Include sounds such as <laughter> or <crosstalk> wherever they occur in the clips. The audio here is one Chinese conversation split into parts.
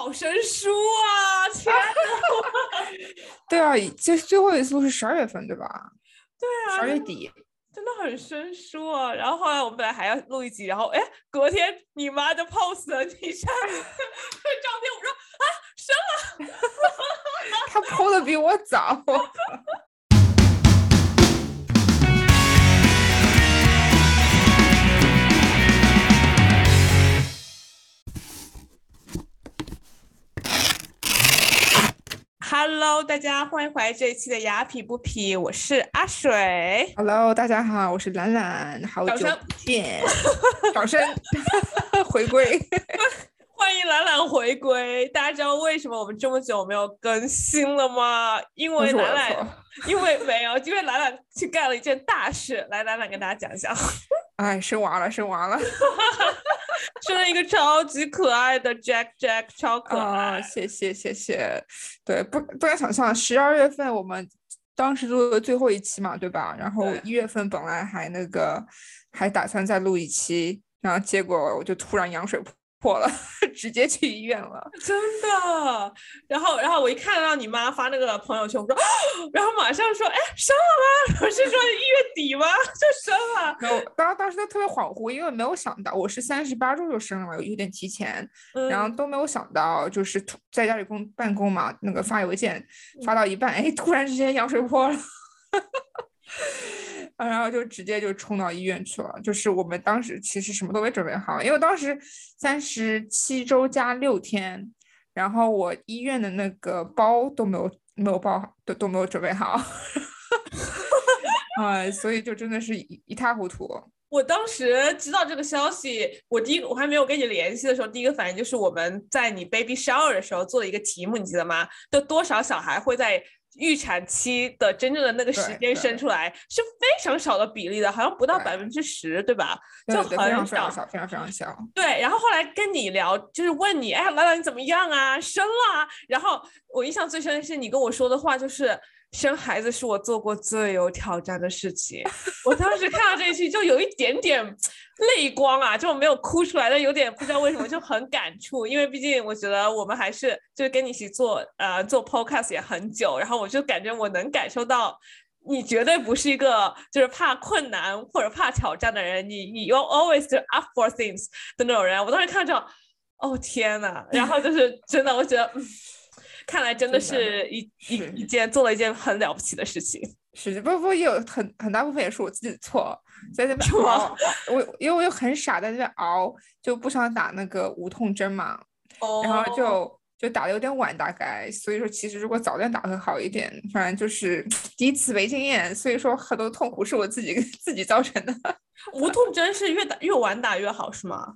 好生疏啊！天哪，<laughs> 对啊，这最后一次录是十二月份对吧？对啊，十二月底。真的很生疏啊！然后后来我们本来还要录一集，然后哎，隔天你妈就 post 了你上这 <laughs> 照片，我说啊，生了，<laughs> 他 po 的比我早。Hello，大家欢迎回来这一期的雅痞不痞，我是阿水。Hello，大家好，我是兰兰，好久不见，掌声 <laughs> 回归，<laughs> 欢迎兰兰回归。大家知道为什么我们这么久没有更新了吗？因为兰兰，因为没有，因为兰兰去干了一件大事。来，兰兰跟大家讲一下。<laughs> 哎，生娃了，生娃了。<laughs> 生了一个超级可爱的 Jack Jack，超可爱！谢谢谢谢。对，不不敢想象，十二月份我们当时录的最后一期嘛，对吧？然后一月份本来还那个还打算再录一期，然后结果我就突然羊水破了，<laughs> 直接去医院了，<laughs> 真的。然后，然后我一看到你妈发那个朋友圈，我说，<gasps> 然后马上说，哎，生了吗？<laughs> 不是说一月底吗？就生了。然后，当当时都特别恍惚，因为没有想到我是三十八周就生了，有点提前，然后都没有想到，就是在家里工办公嘛，那个发邮件发到一半，哎，突然之间羊水破了。然后就直接就冲到医院去了。就是我们当时其实什么都没准备好，因为当时三十七周加六天，然后我医院的那个包都没有没有包，都都没有准备好，<laughs> 哎，所以就真的是一一塌糊涂。我当时知道这个消息，我第一我还没有跟你联系的时候，第一个反应就是我们在你 baby shower 的时候做了一个题目，你记得吗？就多少小孩会在。预产期的真正的那个时间生出来是非常少的比例的，好像不到百分之十，对吧？就很少，非常非常小。对，然后后来跟你聊，就是问你，哎，兰兰你怎么样啊？生了？然后我印象最深的是你跟我说的话，就是。生孩子是我做过最有挑战的事情。我当时看到这一句，就有一点点泪光啊，就没有哭出来，但有点不知道为什么就很感触。因为毕竟我觉得我们还是就是跟你一起做呃做 podcast 也很久，然后我就感觉我能感受到你绝对不是一个就是怕困难或者怕挑战的人，你你 you always up for things 的那种人。我当时看着，哦天呐，然后就是真的，我觉得。看来真的是一一一件做了一件很了不起的事情。<laughs> 是不不也有很很大部分也是我自己的错，在那边熬，我因为我又很傻，在那边熬，就不想打那个无痛针嘛，然后就就打的有点晚，大概，所以说其实如果早点打会好一点。反正就是第一次没经验，所以说很多痛苦是我自己 <laughs> 自己造成的。无痛针是越打越晚打越好是吗？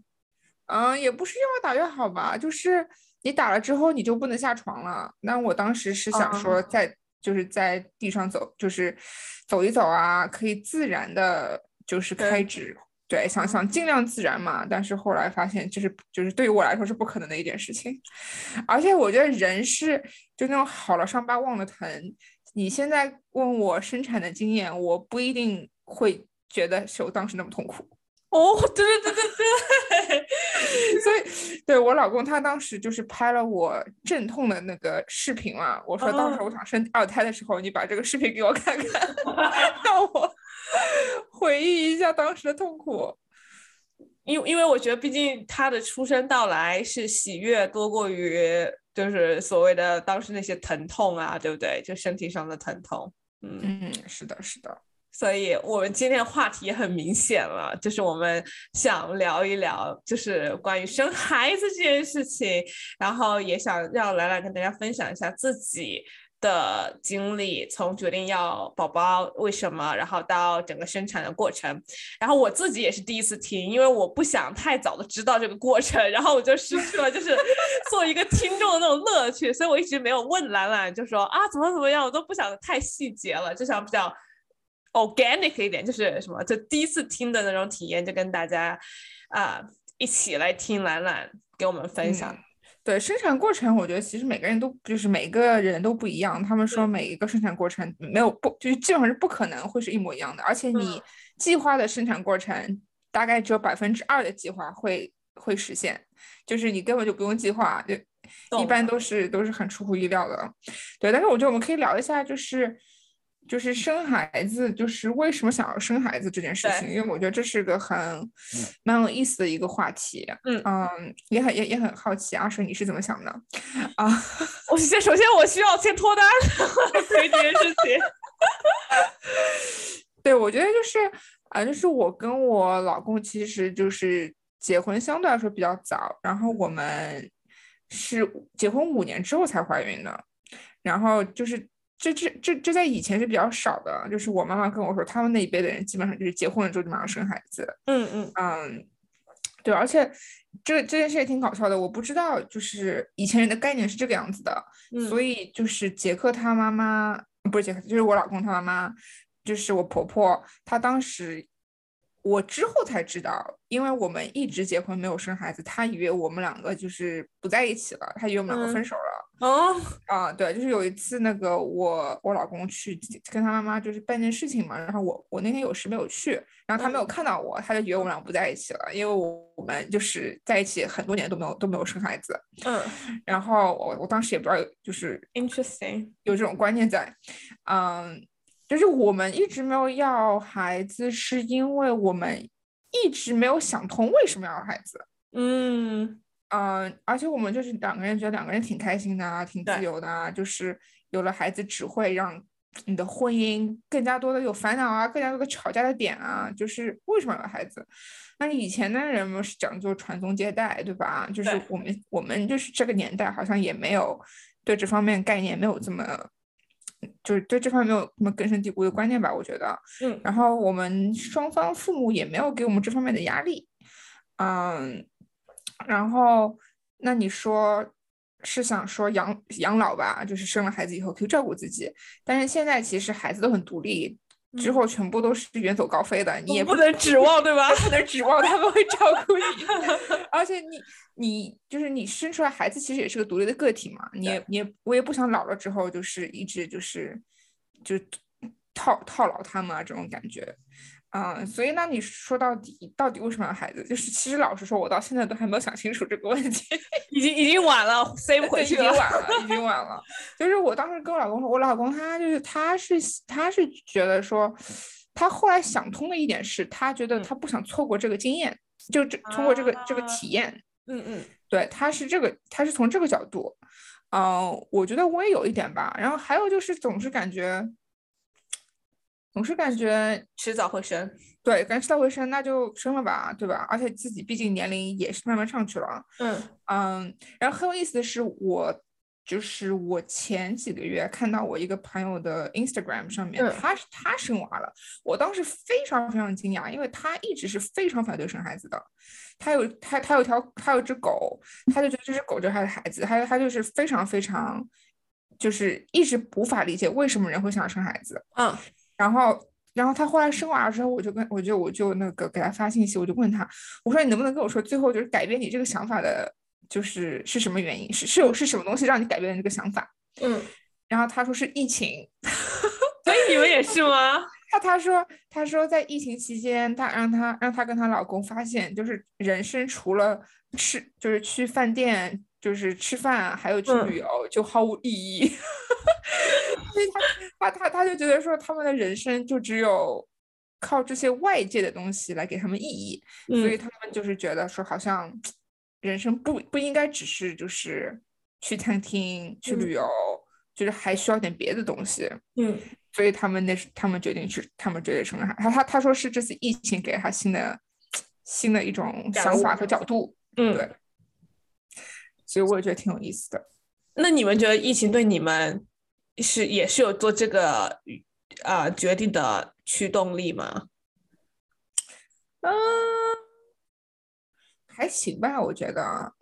嗯，也不是越晚打越好吧，就是。你打了之后你就不能下床了。那我当时是想说，在就是在地上走，就是走一走啊，可以自然的，就是开指。对，想想尽量自然嘛。但是后来发现，就是就是对于我来说是不可能的一件事情。而且我觉得人是就那种好了伤疤忘了疼。你现在问我生产的经验，我不一定会觉得手当时那么痛苦。哦，对对对对对，所以对我老公他当时就是拍了我阵痛的那个视频嘛，我说到时候我想生二胎的时候，你把这个视频给我看看，<laughs> 让我回忆一下当时的痛苦。<laughs> 因因为我觉得，毕竟他的出生到来是喜悦多过于就是所谓的当时那些疼痛啊，对不对？就身体上的疼痛。嗯嗯，是的，是的。所以我们今天话题也很明显了，就是我们想聊一聊，就是关于生孩子这件事情，然后也想让兰兰跟大家分享一下自己的经历，从决定要宝宝为什么，然后到整个生产的过程。然后我自己也是第一次听，因为我不想太早的知道这个过程，然后我就失去了就是 <laughs> 做一个听众的那种乐趣，所以我一直没有问兰兰，就说啊怎么怎么样，我都不想太细节了，就想比较。Organic 一点就是什么？就第一次听的那种体验，就跟大家啊一起来听兰兰给我们分享。对生产过程，我觉得其实每个人都就是每个人都不一样。他们说每一个生产过程没有不就是基本上是不可能会是一模一样的，而且你计划的生产过程大概只有百分之二的计划会会实现，就是你根本就不用计划就。一般都是都是很出乎意料的。对，但是我觉得我们可以聊一下，就是就是生孩子，就是为什么想要生孩子这件事情，因为我觉得这是个很蛮有意思的一个话题。嗯嗯，也很也也很好奇，阿水你是怎么想的？<laughs> 啊，我先首先我需要先脱单，<laughs> 对这件事情。<laughs> 对，我觉得就是啊，就是我跟我老公其实就是结婚相对来说比较早，然后我们是结婚五年之后才怀孕的，然后就是这这这这在以前是比较少的，就是我妈妈跟我说，他们那一辈的人基本上就是结婚了之后就马上生孩子。嗯嗯嗯，对，而且这这件事也挺搞笑的，我不知道就是以前人的概念是这个样子的，所以就是杰克他妈妈不是杰克，就是我老公他妈妈。就是我婆婆，她当时我之后才知道，因为我们一直结婚没有生孩子，他以为我们两个就是不在一起了，他以为我们两个分手了。哦，<laughs> 啊，对，就是有一次那个我我老公去跟他妈妈就是办件事情嘛，然后我我那天有事没有去，然后他没有看到我，他就以为我们俩不在一起了，因为我们就是在一起很多年都没有都没有生孩子。嗯，<laughs> 然后我我当时也不知道，就是 interesting 有这种观念在，嗯。就是我们一直没有要孩子，是因为我们一直没有想通为什么要孩子。嗯嗯，而且我们就是两个人觉得两个人挺开心的啊，挺自由的啊。就是有了孩子，只会让你的婚姻更加多的有烦恼啊，更加多的吵架的点啊。就是为什么要孩子？那以前的人们是讲究传宗接代，对吧？就是我们我们就是这个年代好像也没有对这方面概念没有这么。就是对这方面没有什么根深蒂固的观念吧，我觉得。嗯。然后我们双方父母也没有给我们这方面的压力。嗯。然后，那你说是想说养养老吧？就是生了孩子以后可以照顾自己。但是现在其实孩子都很独立。之后全部都是远走高飞的，你也不能指望，对吧？不能指望他们会照顾你，而且你你就是你生出来孩子其实也是个独立的个体嘛，你也你也我也不想老了之后就是一直就是就套套牢他们啊这种感觉。嗯，所以那你说到底，到底为什么要孩子？就是其实老实说，我到现在都还没有想清楚这个问题，<laughs> 已经已经晚了，塞不回去了，已经晚了，已经 <laughs> 晚了。就是我当时跟我老公说，我老公他就是他是他是觉得说，他后来想通的一点是，他觉得他不想错过这个经验，就这通过这个这个体验，嗯嗯，对，他是这个，他是从这个角度，嗯，我觉得我也有一点吧。然后还有就是总是感觉。总是感觉迟早会生，对，感觉迟早会生，那就生了吧，对吧？而且自己毕竟年龄也是慢慢上去了，嗯嗯。然后很有意思的是，我就是我前几个月看到我一个朋友的 Instagram 上面，他他生娃了，我当时非常非常惊讶，因为他一直是非常反对生孩子的，他有他他有条他有只狗，他就觉得这只狗就是他的孩子，还有他就是非常非常就是一直无法理解为什么人会想要生孩子，嗯。然后，然后他后来生娃了之后，我就跟我就我就那个给他发信息，我就问他，我说你能不能跟我说，最后就是改变你这个想法的，就是是什么原因？是是有是什么东西让你改变了这个想法？嗯，然后他说是疫情，<laughs> 所以你们也是吗？他他说他说在疫情期间，他让他让他跟她老公发现，就是人生除了吃就是去饭店。就是吃饭，还有去旅游，就毫无意义。所以他他他他就觉得说，他们的人生就只有靠这些外界的东西来给他们意义。所以他们就是觉得说，好像人生不不应该只是就是去餐厅、去旅游，就是还需要点别的东西。嗯，所以他们那是他们决定去，他们决定生孩。他他他说是这次疫情给他新的新的一种想法和角度。嗯，对。所以我也觉得挺有意思的。那你们觉得疫情对你们是也是有做这个啊决定的驱动力吗？嗯，还行吧，我觉得。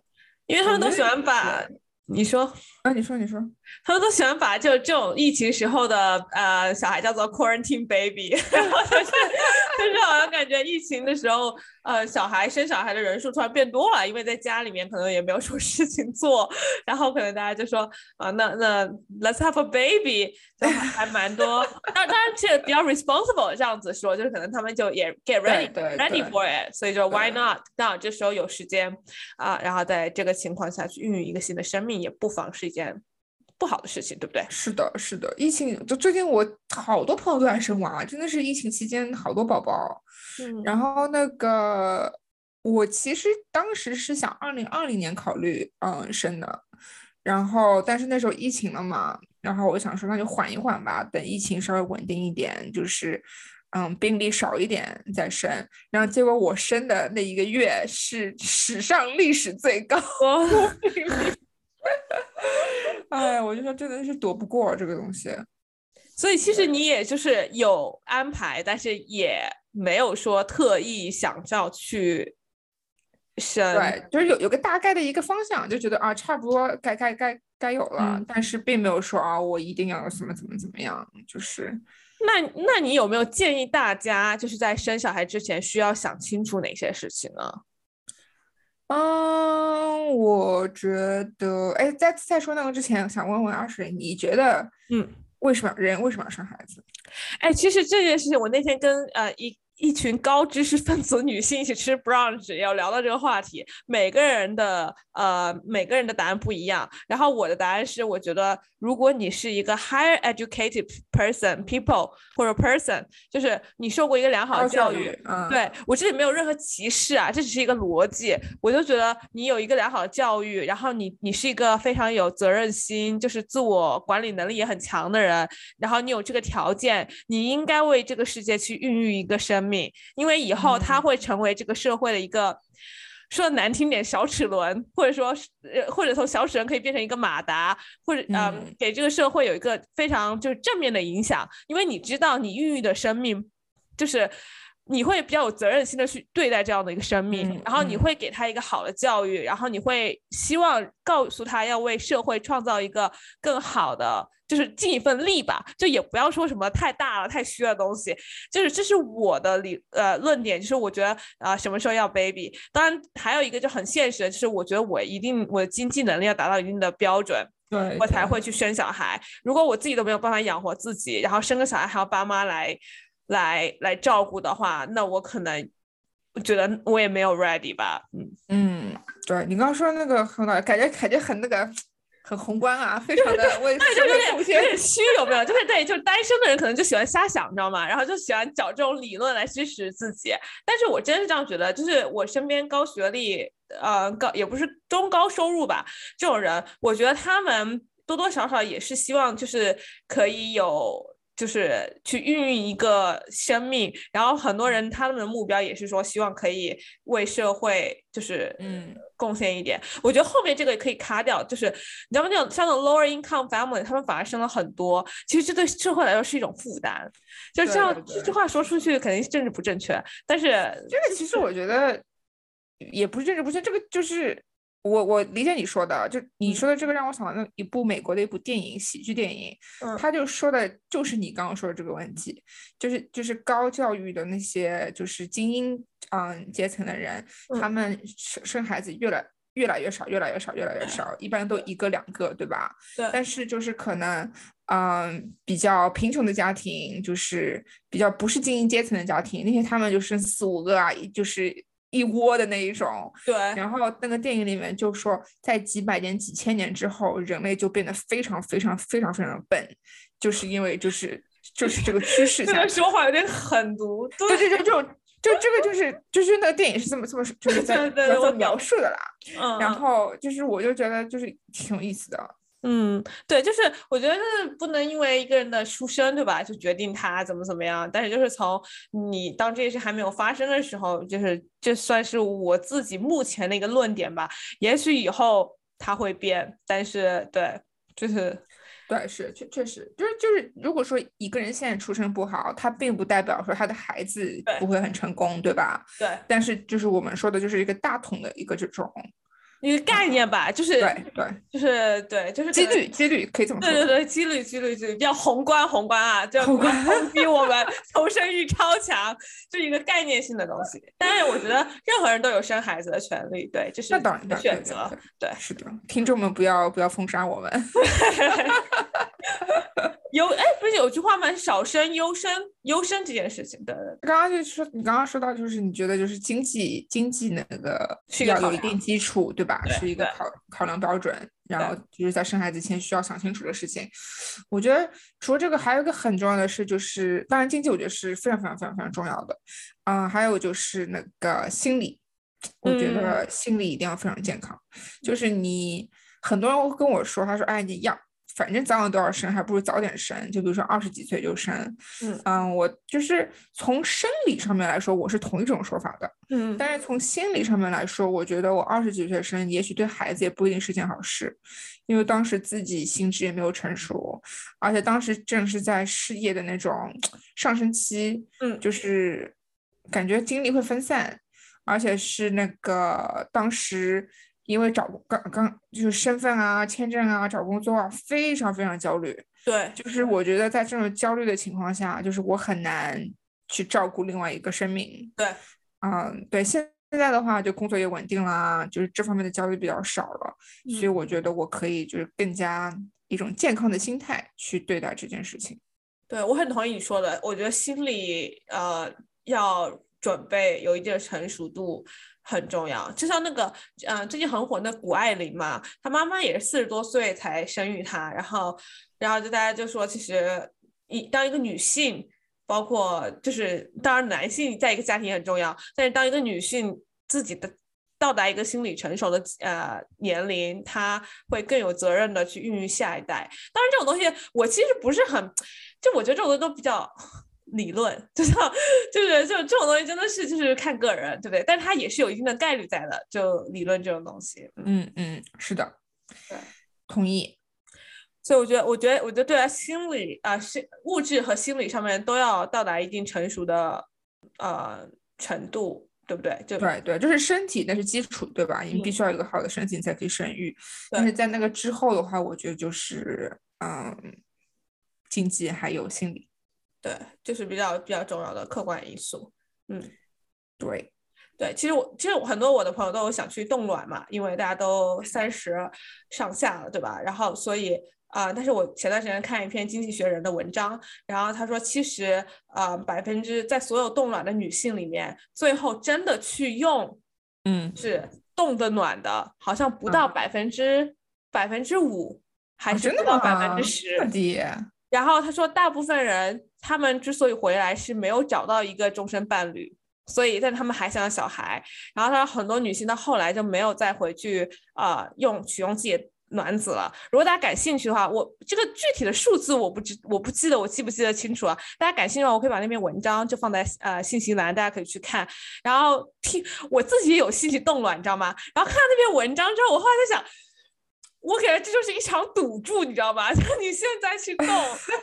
因为他们都喜欢把你说啊，你说你说，他们都喜欢把就这种疫情时候的呃小孩叫做 quarantine baby，然后就是 <laughs> 就是好像感觉疫情的时候呃，小孩生小孩的人数突然变多了，因为在家里面可能也没有什么事情做，然后可能大家就说啊，那那 let's have a baby，就还蛮多。当当然是比较 responsible 这样子说，就是可能他们就也 get ready ready for it，所以就 why not？那这时候有时间啊，然后在这个情况下去孕育一个新的生命，也不妨是一件。不好的事情，对不对？是的，是的。疫情就最近我好多朋友都在生娃，真的是疫情期间好多宝宝。嗯，然后那个我其实当时是想二零二零年考虑嗯生的，然后但是那时候疫情了嘛，然后我想说那就缓一缓吧，等疫情稍微稳定一点，就是嗯病例少一点再生。然后结果我生的那一个月是史上历史最高病例。<laughs> 哎，我就说真的是躲不过这个东西，所以其实你也就是有安排，但是也没有说特意想要去生，对，就是有有个大概的一个方向，就觉得啊，差不多该该该该有了，但是并没有说啊，我一定要怎么怎么怎么样，就是。那那你有没有建议大家就是在生小孩之前需要想清楚哪些事情呢？嗯，我觉得，哎，在在说那个之前，想问问阿水，你觉得，嗯，为什么人为什么要生孩子？哎，其实这件事情，我那天跟呃一。一群高知识分子女性一起吃 brunch，要聊到这个话题，每个人的呃每个人的答案不一样。然后我的答案是，我觉得如果你是一个 higher educated person people 或者 person，就是你受过一个良好的教育，对我这里没有任何歧视啊，这只是一个逻辑。我就觉得你有一个良好的教育，然后你你是一个非常有责任心，就是自我管理能力也很强的人，然后你有这个条件，你应该为这个世界去孕育一个生命。因为以后他会成为这个社会的一个，说的难听点小齿轮，或者说，呃，或者从小齿轮可以变成一个马达，或者嗯，给这个社会有一个非常就是正面的影响。因为你知道，你孕育的生命，就是你会比较有责任心的去对待这样的一个生命，然后你会给他一个好的教育，然后你会希望告诉他要为社会创造一个更好的。就是尽一份力吧，就也不要说什么太大了、太虚的东西。就是这是我的理呃论点，就是我觉得啊，什么时候要 baby？当然还有一个就很现实的，就是我觉得我一定我的经济能力要达到一定的标准，对我才会去生小孩。如果我自己都没有办法养活自己，然后生个小孩还要爸妈来来来照顾的话，那我可能我觉得我也没有 ready 吧。嗯嗯，对你刚刚说那个很感觉感觉很那个。很宏观啊，非常的，我对，就有点有点虚，有没有？就是对，就是单身的人可能就喜欢瞎想，你知道吗？然后就喜欢找这种理论来支持自己。但是我真是这样觉得，就是我身边高学历，呃，高也不是中高收入吧，这种人，我觉得他们多多少少也是希望，就是可以有。就是去孕育一个生命，然后很多人他们的目标也是说希望可以为社会就是嗯贡献一点。我觉得后面这个也可以卡掉，就是你知道吗？那种像那种 lower income family，他们反而生了很多，其实这对社会来说是一种负担。就这样这句话说出去肯定是政治不正确，但是这个其实我觉得也不是政治不正确，这个就是。我我理解你说的，就你说的这个让我想到那一部美国的一部电影，喜剧电影，他就说的就是你刚刚说的这个问题，就是就是高教育的那些就是精英嗯阶层的人，他们生生孩子越来越来越少，越来越少，越来越少，一般都一个两个，对吧？对。但是就是可能嗯比较贫穷的家庭，就是比较不是精英阶层的家庭，那些他们就生四五个啊，就是。一窝的那一种，对。然后那个电影里面就说，在几百年、几千年之后，人类就变得非常、非常、非常、非常笨，就是因为就是就是这个趋势。这个说话有点狠毒。对对对，就就就这个就是就是那个电影是这么这么就是在在描述的啦。嗯。然后就是我就觉得就是挺有意思的。嗯，对，就是我觉得不能因为一个人的出生，对吧，就决定他怎么怎么样。但是就是从你当这件事还没有发生的时候，就是这算是我自己目前的一个论点吧。也许以后他会变，但是对，就是对，是确确实就是就是，如果说一个人现在出生不好，他并不代表说他的孩子不会很成功，对吧？对。但是就是我们说的就是一个大统的一个这种。一个概念吧，就是对对，就是对，就是几率几率可以这么说。对对对，几率几率几率比较宏观宏观啊，就宏观 <laughs> 抨击我们求生欲超强，就一个概念性的东西。但是我觉得任何人都有生孩子的权利，对，这是那当然当然选择，对，是的，听众们不要不要封杀我们。<laughs> <laughs> 优哎，不是有句话吗？少生优生，优生这件事情对对。刚刚就说，你刚刚说到，就是你觉得就是经济经济那个需要有一定基础，对吧？是一个考考量标准。然后就是在生孩子前需要想清楚的事情。我觉得除了这个，还有一个很重要的事，就是当然经济，我觉得是非常非常非常非常重要的。嗯，还有就是那个心理，我觉得心理一定要非常健康。就是你很多人会跟我说，他说：“哎，你要。”反正早晚都要生，还不如早点生。就比如说二十几岁就生，嗯嗯，我就是从生理上面来说，我是同一种说法的，嗯。但是从心理上面来说，我觉得我二十几岁生，也许对孩子也不一定是件好事，因为当时自己心智也没有成熟，而且当时正是在事业的那种 <tsk> 上升期，嗯，就是感觉精力会分散，而且是那个当时。因为找刚刚就是身份啊、签证啊、找工作啊，非常非常焦虑。对，就是我觉得在这种焦虑的情况下，就是我很难去照顾另外一个生命。对，嗯，对，现现在的话就工作也稳定啦，就是这方面的焦虑比较少了，所以我觉得我可以就是更加一种健康的心态去对待这件事情。对我很同意你说的，我觉得心理呃要准备有一定的成熟度。很重要，就像那个，嗯，最近很火那谷爱凌嘛，她妈妈也是四十多岁才生育她，然后，然后就大家就说，其实一当一个女性，包括就是当然男性在一个家庭也很重要，但是当一个女性自己的到达一个心理成熟的呃年龄，她会更有责任的去孕育下一代。当然这种东西我其实不是很，就我觉得这种东西都比较。理论 <laughs> 就像就是就这种东西真的是就是看个人，对不对？但是它也是有一定的概率在的，就理论这种东西。嗯嗯，是的，对，同意。所以我觉得，我觉得，我觉得对啊，心理啊，是物质和心理上面都要到达一定成熟的呃程度，对不对？就对对，就是身体那是基础，对吧？你必须要有一个好的身体，你才可以生育。但是在那个之后的话，我觉得就是嗯，经济还有心理。对，就是比较比较重要的客观因素。嗯，对，对，其实我其实很多我的朋友都有想去冻卵嘛，因为大家都三十上下了，对吧？然后所以啊，但是我前段时间看一篇《经济学人》的文章，然后他说，其实啊，百分之在所有冻卵的女性里面，最后真的去用，嗯，是冻的暖的，好像不到百分之百分之五，还是不到百分之十，然后他说，大部分人。他们之所以回来是没有找到一个终身伴侣，所以但他们还想要小孩。然后他说很多女性到后来就没有再回去啊用取用自己的卵子了。如果大家感兴趣的话，我这个具体的数字我不知我不记得我记不记得清楚啊？大家感兴趣的话，我可以把那篇文章就放在呃信息栏，大家可以去看。然后听我自己也有兴趣冻卵，你知道吗？然后看到那篇文章之后，我后来在想。我感觉这就是一场赌注，你知道吧？<laughs> 就你现在去动，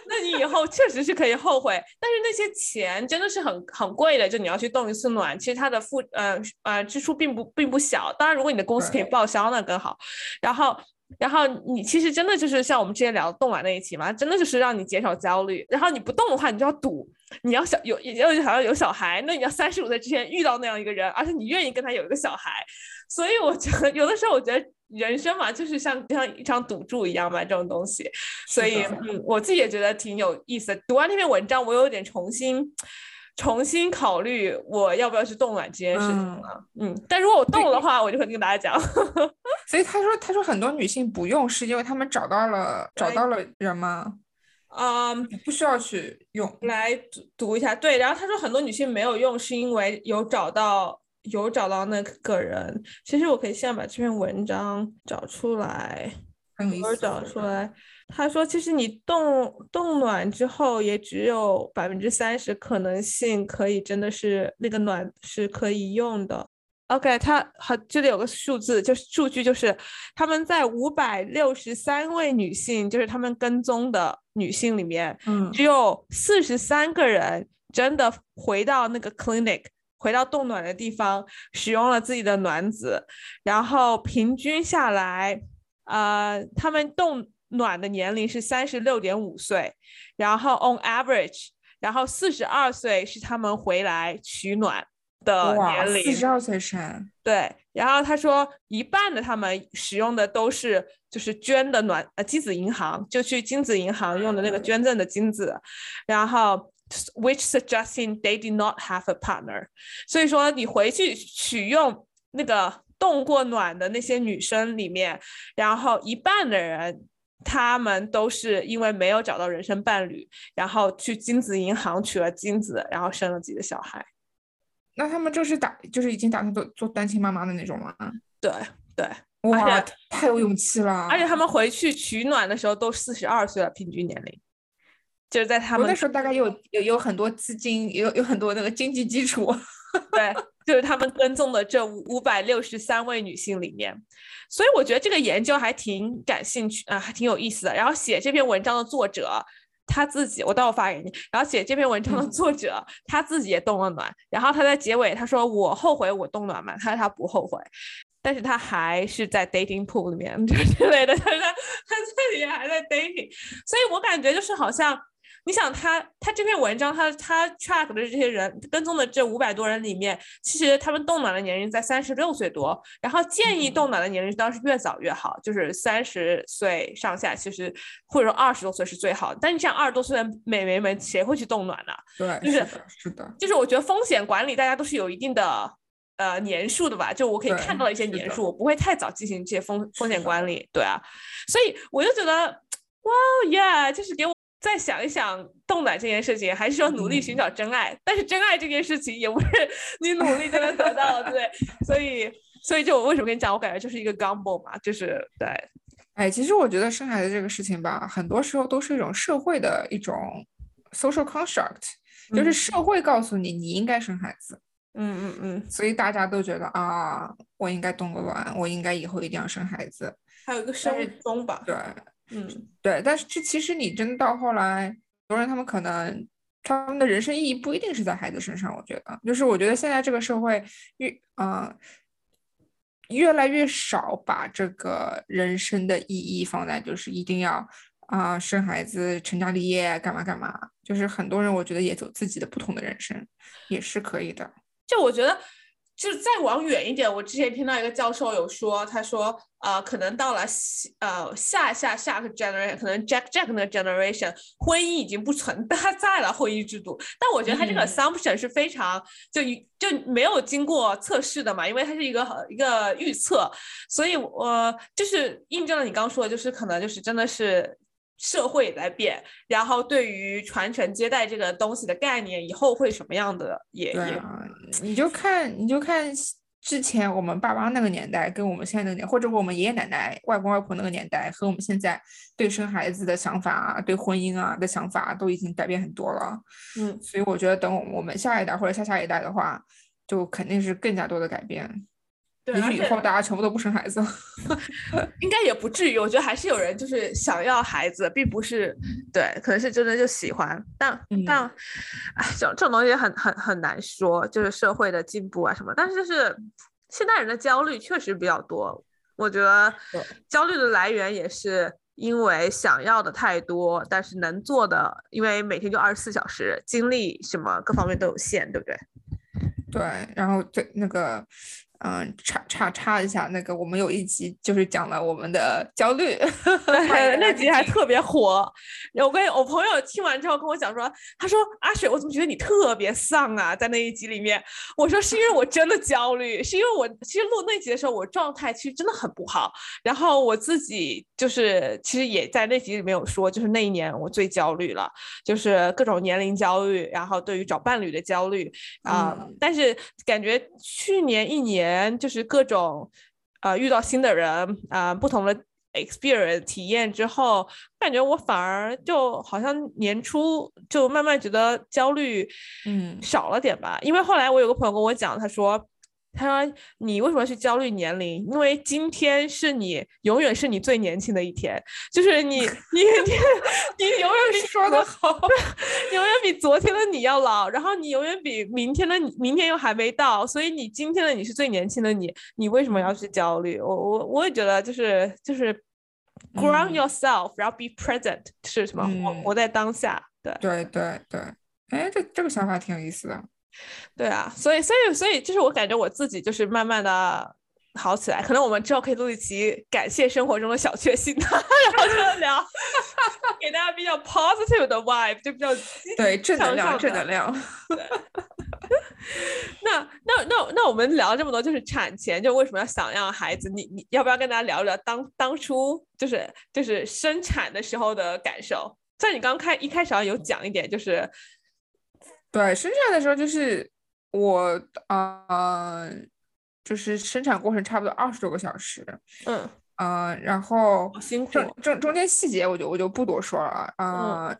那你以后确实是可以后悔。但是那些钱真的是很很贵的，就你要去动一次暖，其实它的付呃呃支出并不并不小。当然，如果你的公司可以报销，那更好。然后，然后你其实真的就是像我们之前聊冻卵那一期嘛，真的就是让你减少焦虑。然后你不动的话，你就要赌，你要小有要想要有小孩，那你要三十五岁之前遇到那样一个人，而且你愿意跟他有一个小孩。所以我觉得有的时候，我觉得。人生嘛，就是像像一场赌注一样嘛，这种东西，所以嗯，我自己也觉得挺有意思。读完那篇文章，我有点重新重新考虑我要不要去冻卵这件事情了。嗯，但如果我冻了的话，我就会跟大家讲。<laughs> 所以他说，他说很多女性不用，是因为他们找到了找到了人吗？嗯，不需要去用。来读读一下，对。然后他说很多女性没有用，是因为有找到。有找到那个人，其实我可以现在把这篇文章找出来，我找出来。他说，其实你冻冻卵之后，也只有百分之三十可能性可以真的是那个卵是可以用的。OK，他好，这里有个数字，就是数据，就是他们在五百六十三位女性，就是他们跟踪的女性里面，嗯，只有四十三个人真的回到那个 clinic。回到冻卵的地方，使用了自己的卵子，然后平均下来，呃，他们冻卵的年龄是三十六点五岁，然后 on average，然后四十二岁是他们回来取暖的年龄。四十二岁生。对，然后他说一半的他们使用的都是就是捐的暖呃精子银行，就去精子银行用的那个捐赠的精子，然后。Which suggesting they did not have a partner，所以说你回去取用那个冻过卵的那些女生里面，然后一半的人，他们都是因为没有找到人生伴侣，然后去精子银行取了精子，然后生了自己的小孩。那他们就是打，就是已经打算做做单亲妈妈的那种吗？对对，哇，太有勇气了！而且他们回去取卵的时候都四十二岁了，平均年龄。就是在他们那时候，大概有有有很多资金，有有很多那个经济基础。<laughs> 对，就是他们跟踪的这五五百六十三位女性里面，所以我觉得这个研究还挺感兴趣啊，还挺有意思的。然后写这篇文章的作者他自己，我待会发给你。然后写这篇文章的作者他自己也动了暖，然后他在结尾他说：“我后悔我动暖嘛？”他说他不后悔，但是他还是在 dating pool 里面 <laughs> 就之类的，他说他自己还在 dating，所以我感觉就是好像。你想他，他这篇文章，他他 track 的这些人跟踪的这五百多人里面，其实他们冻卵的年龄在三十六岁多，然后建议冻卵的年龄当然是越早越好，就是三十岁上下，其实或者说二十多岁是最好。但你想二十多岁的美眉们，谁会去冻卵呢？对，就是是的，就是我觉得风险管理大家都是有一定的呃年数的吧，就我可以看到一些年数，我不会太早进行这些风风险管理，对啊，所以我就觉得，哇耶，就是给我。再想一想冻卵这件事情，还是说努力寻找真爱？但是真爱这件事情也不是你努力就能得到的，对。所以，所以就我为什么跟你讲，我感觉就是一个 gamble 嘛，就是对。哎，其实我觉得生孩子这个事情吧，很多时候都是一种社会的一种 social construct，就是社会告诉你你应该生孩子。嗯嗯嗯。所以大家都觉得啊，我应该冻个卵，我应该以后一定要生孩子。还有一个生物钟吧。对。嗯，对，但是这其实你真到后来，很多人他们可能他们的人生意义不一定是在孩子身上。我觉得，就是我觉得现在这个社会越啊越来越少把这个人生的意义放在就是一定要啊生孩子、成家立业、干嘛干嘛。就是很多人我觉得也走自己的不同的人生也是可以的。就我觉得。就是再往远一点，我之前听到一个教授有说，他说，呃，可能到了呃下下下个 generation，可能 Jack Jack 那个 generation，婚姻已经不存在 <laughs> 了，婚姻制度。但我觉得他这个 assumption 是非常就就没有经过测试的嘛，因为它是一个一个预测，所以我就是印证了你刚说的，就是可能就是真的是。社会也在变，然后对于传承接代这个东西的概念，以后会什么样的也也，你就看你就看之前我们爸妈那个年代，跟我们现在那个年，或者我们爷爷奶奶、外公外婆那个年代，和我们现在对生孩子的想法啊，对婚姻啊的想法，都已经改变很多了。嗯，所以我觉得等我们下一代或者下下一代的话，就肯定是更加多的改变。也许以后大家全部都不生孩子，应该也不至于。我觉得还是有人就是想要孩子，并不是对，可能是真的就喜欢。但但，哎，这这种东西很很很难说，就是社会的进步啊什么。但是就是现代人的焦虑确实比较多，我觉得焦虑的来源也是因为想要的太多，但是能做的，因为每天就二十四小时，精力什么各方面都有限，对不对？对，然后对那个。嗯，插插插一下，那个我们有一集就是讲了我们的焦虑，<laughs> 那集还特别火。我跟我朋友听完之后跟我讲说，他说阿雪，我怎么觉得你特别丧啊？在那一集里面，我说是因为我真的焦虑，是因为我其实录那集的时候我状态其实真的很不好。然后我自己就是其实也在那集里面有说，就是那一年我最焦虑了，就是各种年龄焦虑，然后对于找伴侣的焦虑啊。但是感觉去年一年。就是各种，呃，遇到新的人，啊，不同的 experience 体验之后，感觉我反而就好像年初就慢慢觉得焦虑，嗯，少了点吧。因为后来我有个朋友跟我讲，他说他说你为什么要去焦虑年龄？因为今天是你永远是你最年轻的一天，就是你 <laughs> 你你你永远 <laughs> 比说的好，永远比昨天的你要老，然后你永远比明天的你明天又还没到，所以你今天的你是最年轻的你，你为什么要去焦虑？我我我也觉得就是就是 ground yourself，然后 be present 是什么？活活在当下。对对对对，哎，这这个想法挺有意思的。对啊，所以所以所以就是我感觉我自己就是慢慢的好起来，可能我们之后可以录一期感谢生活中的小确幸，<laughs> 然后就聊，<laughs> 给大家比较 positive 的 vibe，就比较对正能量正能量。那那那那我们聊了这么多，就是产前就为什么要想要孩子？你你要不要跟大家聊聊当当初就是就是生产的时候的感受？像你刚开一开始有讲一点，就是对生产的时候，就是我呃，就是生产过程差不多二十多个小时，嗯嗯，然后辛苦中中中间细节我就我就不多说了啊，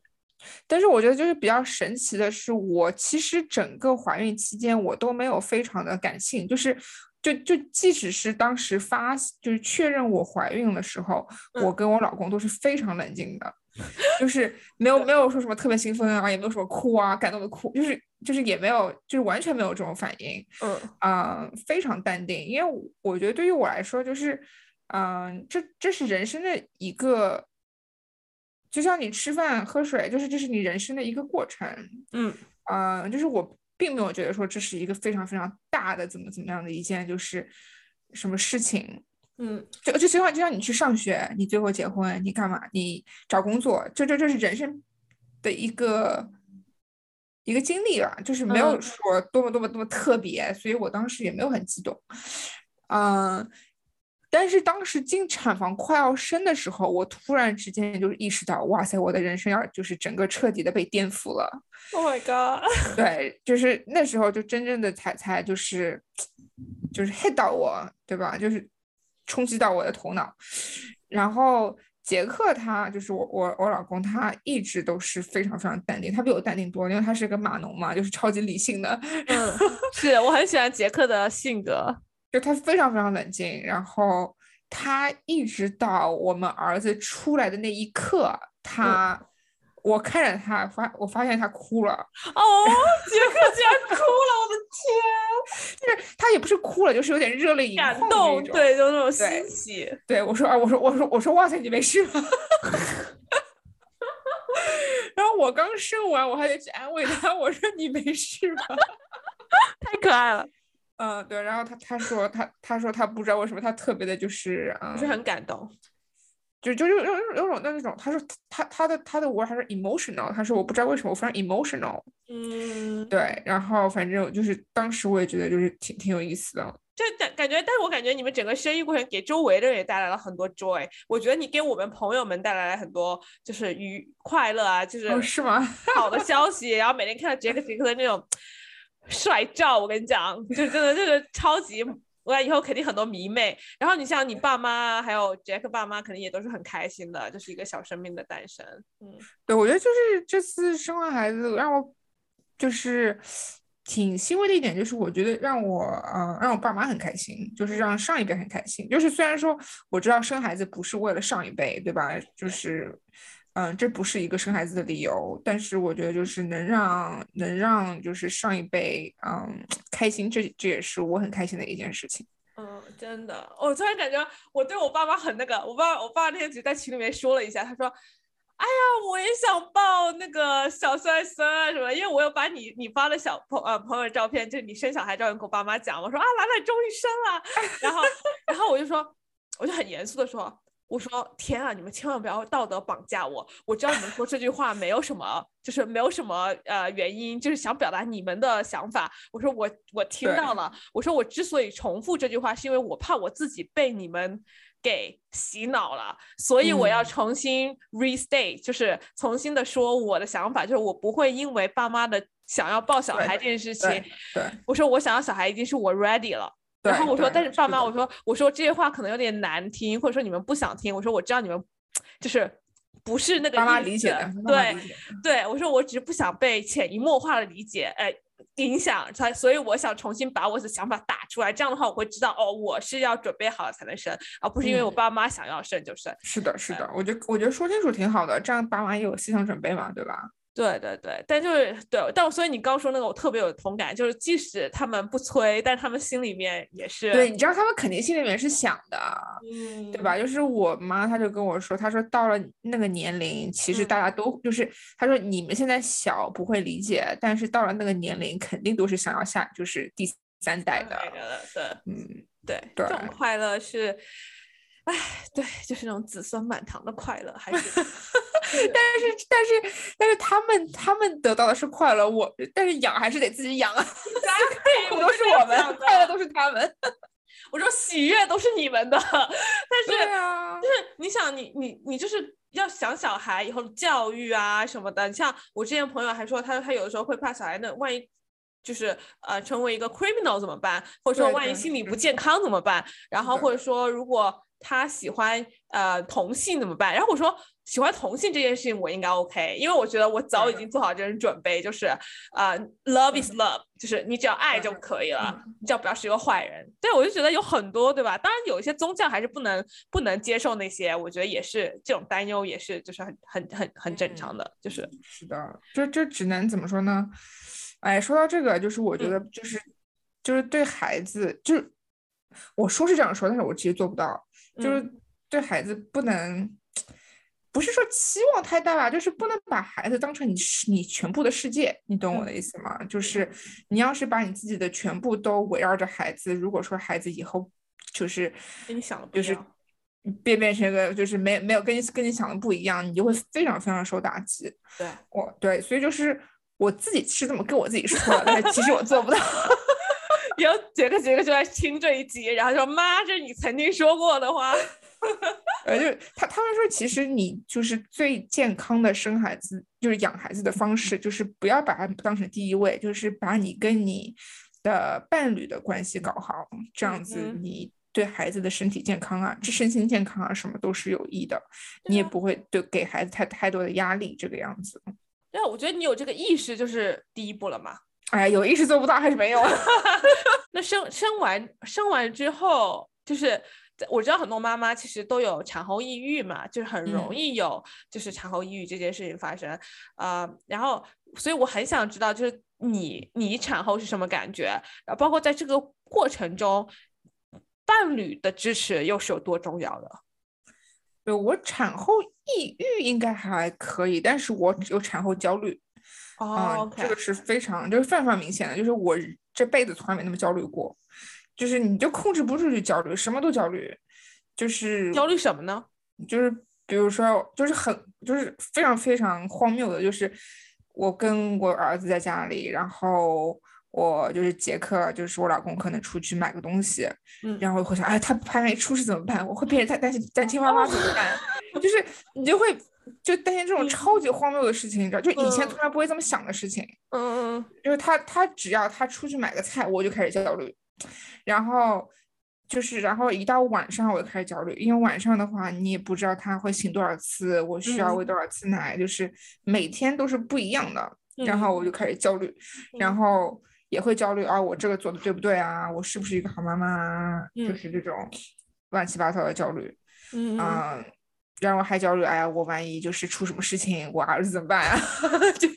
但是我觉得就是比较神奇的是，我其实整个怀孕期间我都没有非常的感性，就是就就即使是当时发就是确认我怀孕的时候，我跟我老公都是非常冷静的。<laughs> 就是没有没有说什么特别兴奋啊，也没有什么哭啊，感动的哭，就是就是也没有，就是完全没有这种反应。嗯啊，非常淡定，因为我觉得对于我来说，就是嗯，这这是人生的一个，就像你吃饭喝水，就是这是你人生的一个过程。嗯嗯，就是我并没有觉得说这是一个非常非常大的怎么怎么样的一件就是什么事情。嗯，就就就像就像你去上学，你最后结婚，你干嘛？你找工作，这这这是人生的一个一个经历吧，就是没有说多么多么多么特别，所以我当时也没有很激动。嗯，但是当时进产房快要生的时候，我突然之间就是意识到，哇塞，我的人生要就是整个彻底的被颠覆了。Oh my god！对，就是那时候就真正的才才就是就是 hit 到我，对吧？就是。冲击到我的头脑，然后杰克他就是我我我老公，他一直都是非常非常淡定，他比我淡定多，因为他是个码农嘛，就是超级理性的。嗯，是我很喜欢杰克的性格，<laughs> 就他非常非常冷静，然后他一直到我们儿子出来的那一刻，他。我看着他发，我发现他哭了。哦，杰克竟然哭了！我的天，就是他也不是哭了，就是有点热泪盈眶那种，对，就那种欣喜。对我说啊，我说，我说，我说，哇塞，你没事吧？<laughs> 然后我刚生完，我还得去安慰他，我说你没事吧？<laughs> 太可爱了。嗯，对。然后他他说他他说他不知道为什么他特别的就是嗯，是很感动。就就有有有种那那种，他说他他的他的 word 他是 emotional，他说我不知道为什么我非常 emotional，嗯，对，然后反正就是当时我也觉得就是挺挺有意思的，就感感觉，但是我感觉你们整个生意过程给周围的人也带来了很多 joy，我觉得你给我们朋友们带来了很多就是愉快乐啊，就是是吗？好的消息，然后每天看到杰克杰克的那种 <laughs> 帅照，我跟你讲，就真的就是超级。我以后肯定很多迷妹，然后你像你爸妈，还有杰克爸妈，肯定也都是很开心的，就是一个小生命的诞生。嗯，对，我觉得就是这次生完孩子，让我就是挺欣慰的一点，就是我觉得让我，嗯，让我爸妈很开心，就是让上一辈很开心。就是虽然说我知道生孩子不是为了上一辈，对吧？就是。嗯，这不是一个生孩子的理由，但是我觉得就是能让能让就是上一辈嗯开心，这这也是我很开心的一件事情。嗯，真的，我突然感觉我对我爸妈很那个，我爸我爸那天只在群里面说了一下，他说，哎呀，我也想抱那个小孙孙什么，因为我有把你你发的小朋呃朋友照片，就是你生小孩照片给我爸妈讲，我说啊，兰兰终于生了，<laughs> 然后然后我就说，我就很严肃的说。我说天啊，你们千万不要道德绑架我。我知道你们说这句话没有什么，就是没有什么呃原因，就是想表达你们的想法。我说我我听到了。我说我之所以重复这句话，是因为我怕我自己被你们给洗脑了，所以我要重新 restate，就是重新的说我的想法，就是我不会因为爸妈的想要抱小孩这件事情，对，我说我想要小孩已经是我 ready 了。然后我说，但是爸妈，我说，我说这些话可能有点难听，或者说你们不想听。我说我知道你们就是不是那个妈妈理解的，对对。我说我只是不想被潜移默化的理解，哎，影响，才所以我想重新把我的想法打出来，这样的话我会知道哦，我是要准备好了才能生，而不是因为我爸妈想要生就生。是的，是的，我觉得我觉得说清楚挺好的，这样爸妈也有思想准备嘛，对吧？对对对，但就是对，但所以你刚说那个我特别有同感，就是即使他们不催，但他们心里面也是。对，你知道他们肯定心里面是想的，嗯，对吧？就是我妈，她就跟我说，她说到了那个年龄，其实大家都就是，她说你们现在小不会理解，但是到了那个年龄，肯定都是想要下就是第三代的。对，嗯，对，这种快乐是。哎，对，就是那种子孙满堂的快乐，还是，<laughs> 但是但是但是他们他们得到的是快乐，我但是养还是得自己养啊，家苦 <laughs> 都是我们，快乐都是他们。<laughs> 我说喜悦都是你们的，但是啊，就是你想你你你就是要想小孩以后的教育啊什么的。你像我之前朋友还说，他说他有的时候会怕小孩那万一就是呃成为一个 criminal 怎么办？或者说万一心理不健康怎么办？然后或者说如果。他喜欢呃同性怎么办？然后我说喜欢同性这件事情我应该 OK，因为我觉得我早已经做好这种准备，就是呃 love is love，就是你只要爱就可以了，你只要不要是一个坏人。对，我就觉得有很多对吧？当然有一些宗教还是不能不能接受那些，我觉得也是这种担忧也是就是很很很很正常的，就是是的，这这只能怎么说呢？哎，说到这个，就是我觉得就是就是对孩子，就是我说是这样说，但是我其实做不到。就是对孩子不能，不是说期望太大吧，就是不能把孩子当成你你全部的世界，你懂我的意思吗？就是你要是把你自己的全部都围绕着孩子，如果说孩子以后就是跟你想的就是变变成一个就是没没有跟你跟你想的不一样，你就会非常非常受打击。对，我对，所以就是我自己是这么跟我自己说的，但是其实我做不到。<laughs> 然后杰克杰克就在听这一集，然后说：“妈，这是你曾经说过的话。”呃，就他他们说，其实你就是最健康的生孩子，就是养孩子的方式，就是不要把它当成第一位，就是把你跟你的伴侣的关系搞好，这样子你对孩子的身体健康啊，这身心健康啊，什么都是有益的，你也不会对给孩子太太多的压力，这个样子。对啊，我觉得你有这个意识就是第一步了嘛。哎，有意识做不到还是没有？<laughs> 那生生完生完之后，就是我知道很多妈妈其实都有产后抑郁嘛，就是很容易有就是产后抑郁这件事情发生啊。然后，所以我很想知道，就是你你产后是什么感觉？然后，包括在这个过程中，伴侣的支持又是有多重要的？对我产后抑郁应该还可以，但是我有产后焦虑。哦，这个是非常就是非常明显的，就是我这辈子从来没那么焦虑过，就是你就控制不住去焦虑，什么都焦虑，就是焦虑什么呢？就是比如说，就是很就是非常非常荒谬的，就是我跟我儿子在家里，然后我就是杰克，就是我老公可能出去买个东西，嗯，然后会想，哎，他他没出事怎么办？我会变成他担心担心妈妈怎么办？就是你就会。就担心这种超级荒谬的事情，你知道，就以前从来不会这么想的事情。嗯嗯嗯。就是他，他只要他出去买个菜，我就开始焦虑。然后就是，然后一到晚上我就开始焦虑，因为晚上的话，你也不知道他会醒多少次，我需要喂多少次奶，就是每天都是不一样的。然后我就开始焦虑，然后也会焦虑啊，我这个做的对不对啊？我是不是一个好妈妈啊？就是这种乱七八糟的焦虑。嗯。然后还焦虑，哎呀，我万一就是出什么事情，我儿子怎么办啊？<laughs> 就是，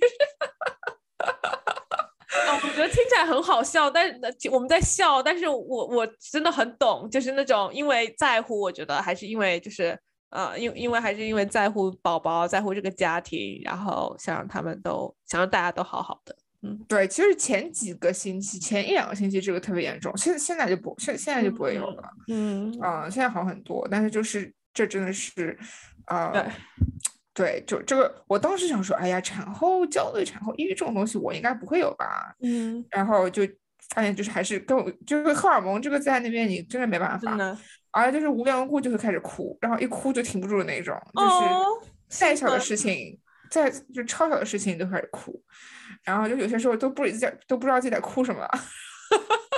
哦，我觉得听起来很好笑，但是我们在笑，但是我我真的很懂，就是那种因为在乎，我觉得还是因为就是呃，因因为还是因为在乎宝宝，在乎这个家庭，然后想让他们都想让大家都好好的。嗯，对，其实前几个星期，前一两个星期这个特别严重，现现在就不现现在就不会有了。嗯，啊，现在好很多，但是就是。这真的是，啊，对，对，就这个，我当时想说，哎呀，产后焦虑、产后抑郁这种东西，我应该不会有吧？嗯，然后就发现，就是还是跟我，就是荷尔蒙这个在那边，你真的没办法，真的，而就是无缘无故就会开始哭，然后一哭就停不住的那种，就是再小的事情，再就超小的事情都开始哭，然后就有些时候都不都不知道自己在哭什么。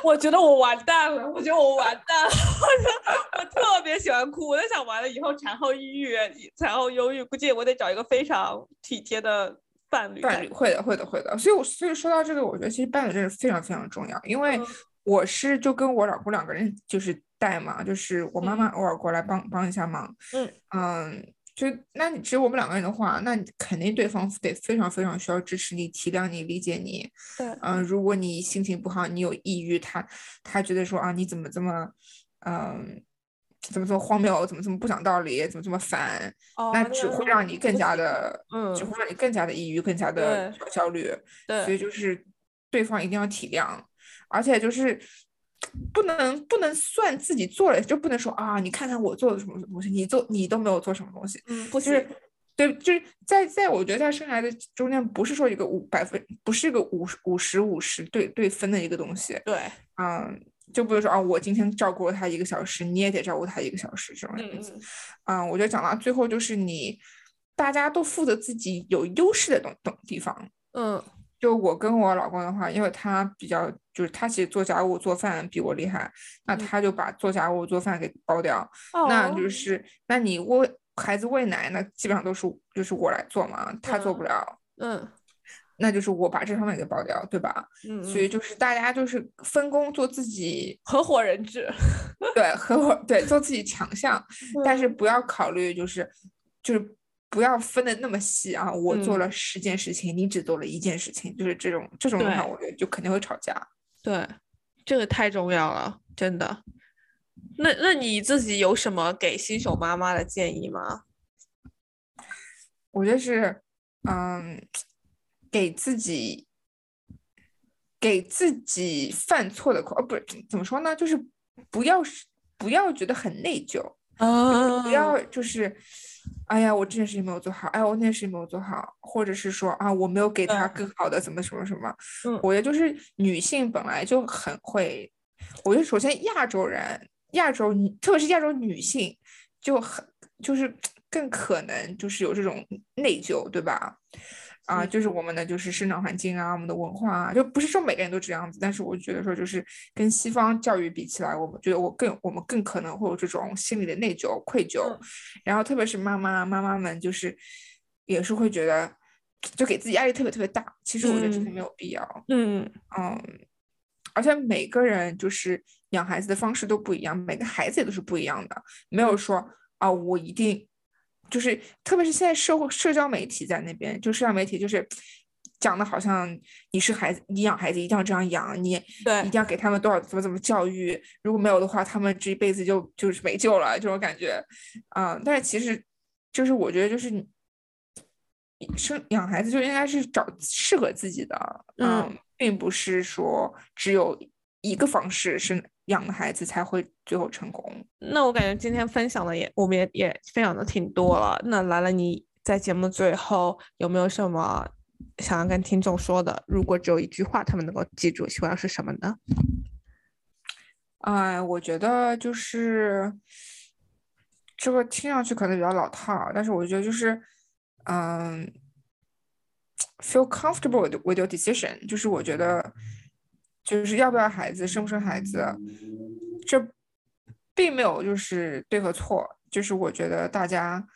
我觉得我完蛋了，我觉得我完蛋了，我我特别喜欢哭，我在想完了以后产后抑郁、产后忧郁，估计我得找一个非常体贴的伴侣伴侣会的会的会的。所以，我所以说到这个，我觉得其实伴侣真是非常非常重要，因为我是就跟我老公两个人就是带嘛，就是我妈妈偶尔过来帮帮一下忙，嗯嗯。就那你只有我们两个人的话，那你肯定对方得非常非常需要支持你、体谅你、理解你。对，嗯，如果你心情不好，你有抑郁，他他觉得说啊，你怎么这么，嗯，怎么这么荒谬，怎么这么不讲道理，怎么这么烦，那只会让你更加的，嗯，只会让你更加的抑郁，更加的焦虑。对，所以就是对方一定要体谅，而且就是。不能不能算自己做了，就不能说啊，你看看我做了什么东西，你做你都没有做什么东西，嗯，不是，对，就是在在我觉得在生孩子中间，不是说一个五百分，不是一个五五十五十对对分的一个东西，对，嗯，就比如说啊，我今天照顾了他一个小时，你也得照顾他一个小时这种样子，嗯，我觉得讲到最后就是你大家都负责自己有优势的东东地方，嗯。就我跟我老公的话，因为他比较就是他其实做家务做饭比我厉害，那他就把做家务做饭给包掉。那就是那你喂孩子喂奶，那基本上都是就是我来做嘛，他做不了。嗯，那就是我把这方面给包掉，对吧？嗯，所以就是大家就是分工做自己合伙人制，<laughs> 对合伙对做自己强项，但是不要考虑就是就是。不要分的那么细啊！我做了十件事情，你只做了一件事情，就是这种这种的话，我觉得就肯定会吵架。对，这个太重要了，真的。那那你自己有什么给新手妈妈的建议吗？我觉得是，嗯，给自己给自己犯错的空，呃，不是怎么说呢？就是不要不要觉得很内疚啊，不要就是。哎呀，我这件事情没有做好，哎，我那件事情没有做好，或者是说啊，我没有给他更好的怎么什么什么。嗯，我觉得就是女性本来就很会，我觉得首先亚洲人，亚洲女，特别是亚洲女性就很就是更可能就是有这种内疚，对吧？啊，就是我们的就是生长环境啊，我们的文化啊，就不是说每个人都这样子，但是我觉得说就是跟西方教育比起来，我们觉得我更我们更可能会有这种心理的内疚、愧疚，然后特别是妈妈妈妈们就是也是会觉得就给自己压力特别特别大，其实我觉得真的没有必要，嗯。嗯，而且每个人就是养孩子的方式都不一样，每个孩子也都是不一样的，没有说啊我一定。就是，特别是现在社会社交媒体在那边，就社交媒体就是讲的好像你是孩子，你养孩子一定要这样养，你对一定要给他们多少怎么怎么教育，如果没有的话，他们这一辈子就就是没救了这种感觉，啊，但是其实就是我觉得就是生养孩子就应该是找适合自己的，嗯，并不是说只有一个方式生。养的孩子才会最后成功。那我感觉今天分享的也，我们也也分享的挺多了。那来了，你在节目最后有没有什么想要跟听众说的？如果只有一句话，他们能够记住，希望是什么呢？哎，我觉得就是这个听上去可能比较老套，但是我觉得就是，嗯，feel comfortable with your decision，就是我觉得。就是要不要孩子，生不生孩子，这并没有就是对和错，就是我觉得大家，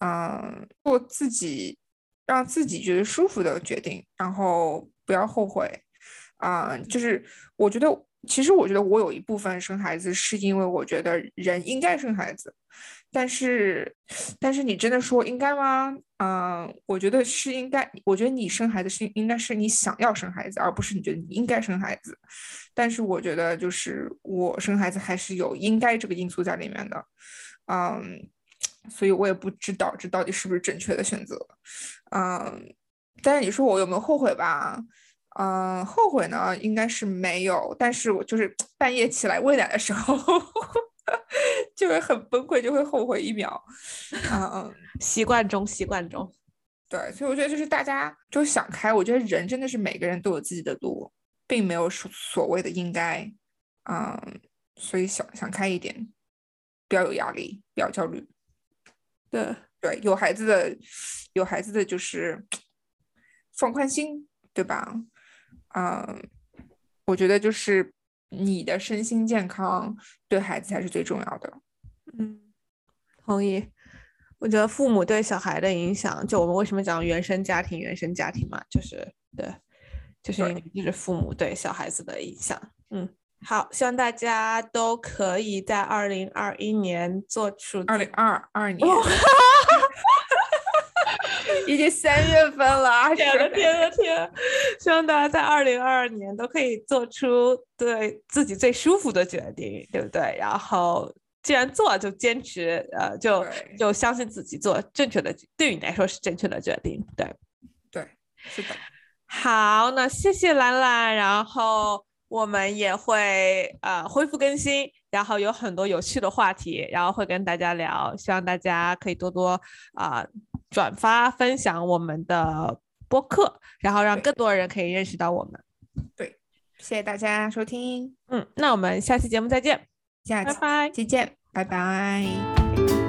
嗯，做自己让自己觉得舒服的决定，然后不要后悔，啊，就是我觉得，其实我觉得我有一部分生孩子是因为我觉得人应该生孩子。但是，但是你真的说应该吗？嗯，我觉得是应该。我觉得你生孩子是应该是你想要生孩子，而不是你觉得你应该生孩子。但是我觉得就是我生孩子还是有应该这个因素在里面的。嗯，所以我也不知道这到底是不是正确的选择。嗯，但是你说我有没有后悔吧？嗯，后悔呢应该是没有。但是我就是半夜起来喂奶的时候。<laughs> <laughs> 就会很崩溃，就会后悔一秒。<laughs> 嗯，习惯中，习惯中。对，所以我觉得就是大家就想开。我觉得人真的是每个人都有自己的路，并没有所所谓的应该。嗯，所以想想开一点，不要有压力，不要焦虑。对对，有孩子的，有孩子的就是放宽心，对吧？嗯，我觉得就是。你的身心健康对孩子才是最重要的。嗯，同意。我觉得父母对小孩的影响，就我们为什么讲原生家庭，原生家庭嘛，就是对，就是因为就是父母对小孩子的影响。嗯，好，希望大家都可以在二零二一年做出二零二二年。<laughs> 已经三月份了，天呐天呐天！希望大家在二零二二年都可以做出对自己最舒服的决定，对不对？然后既然做就坚持，呃，就就相信自己做正确的，对你来说是正确的决定，对对，是的。好，那谢谢兰兰，然后我们也会呃恢复更新，然后有很多有趣的话题，然后会跟大家聊，希望大家可以多多啊。转发分享我们的播客，然后让更多人可以认识到我们。对，谢谢大家收听。嗯，那我们下期节目再见，下期再见，拜拜。